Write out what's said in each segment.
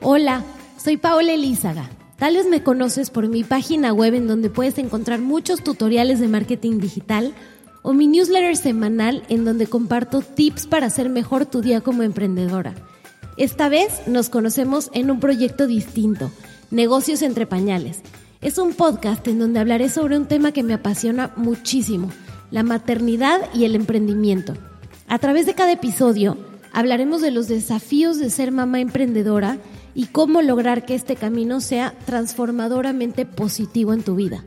Hola, soy Paola Elízaga. Tal vez me conoces por mi página web en donde puedes encontrar muchos tutoriales de marketing digital o mi newsletter semanal en donde comparto tips para hacer mejor tu día como emprendedora. Esta vez nos conocemos en un proyecto distinto, Negocios entre Pañales. Es un podcast en donde hablaré sobre un tema que me apasiona muchísimo, la maternidad y el emprendimiento. A través de cada episodio hablaremos de los desafíos de ser mamá emprendedora y cómo lograr que este camino sea transformadoramente positivo en tu vida.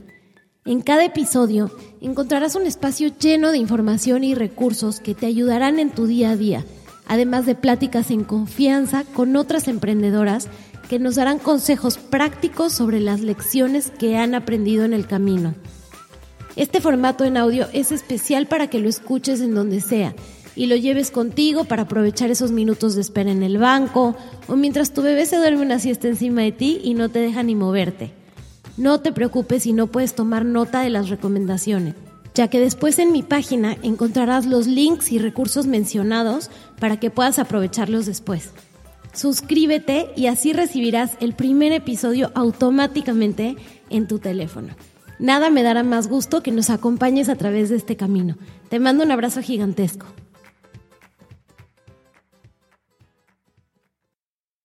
En cada episodio encontrarás un espacio lleno de información y recursos que te ayudarán en tu día a día, además de pláticas en confianza con otras emprendedoras que nos darán consejos prácticos sobre las lecciones que han aprendido en el camino. Este formato en audio es especial para que lo escuches en donde sea y lo lleves contigo para aprovechar esos minutos de espera en el banco o mientras tu bebé se duerme una siesta encima de ti y no te deja ni moverte. No te preocupes si no puedes tomar nota de las recomendaciones, ya que después en mi página encontrarás los links y recursos mencionados para que puedas aprovecharlos después. Suscríbete y así recibirás el primer episodio automáticamente en tu teléfono. Nada me dará más gusto que nos acompañes a través de este camino. Te mando un abrazo gigantesco.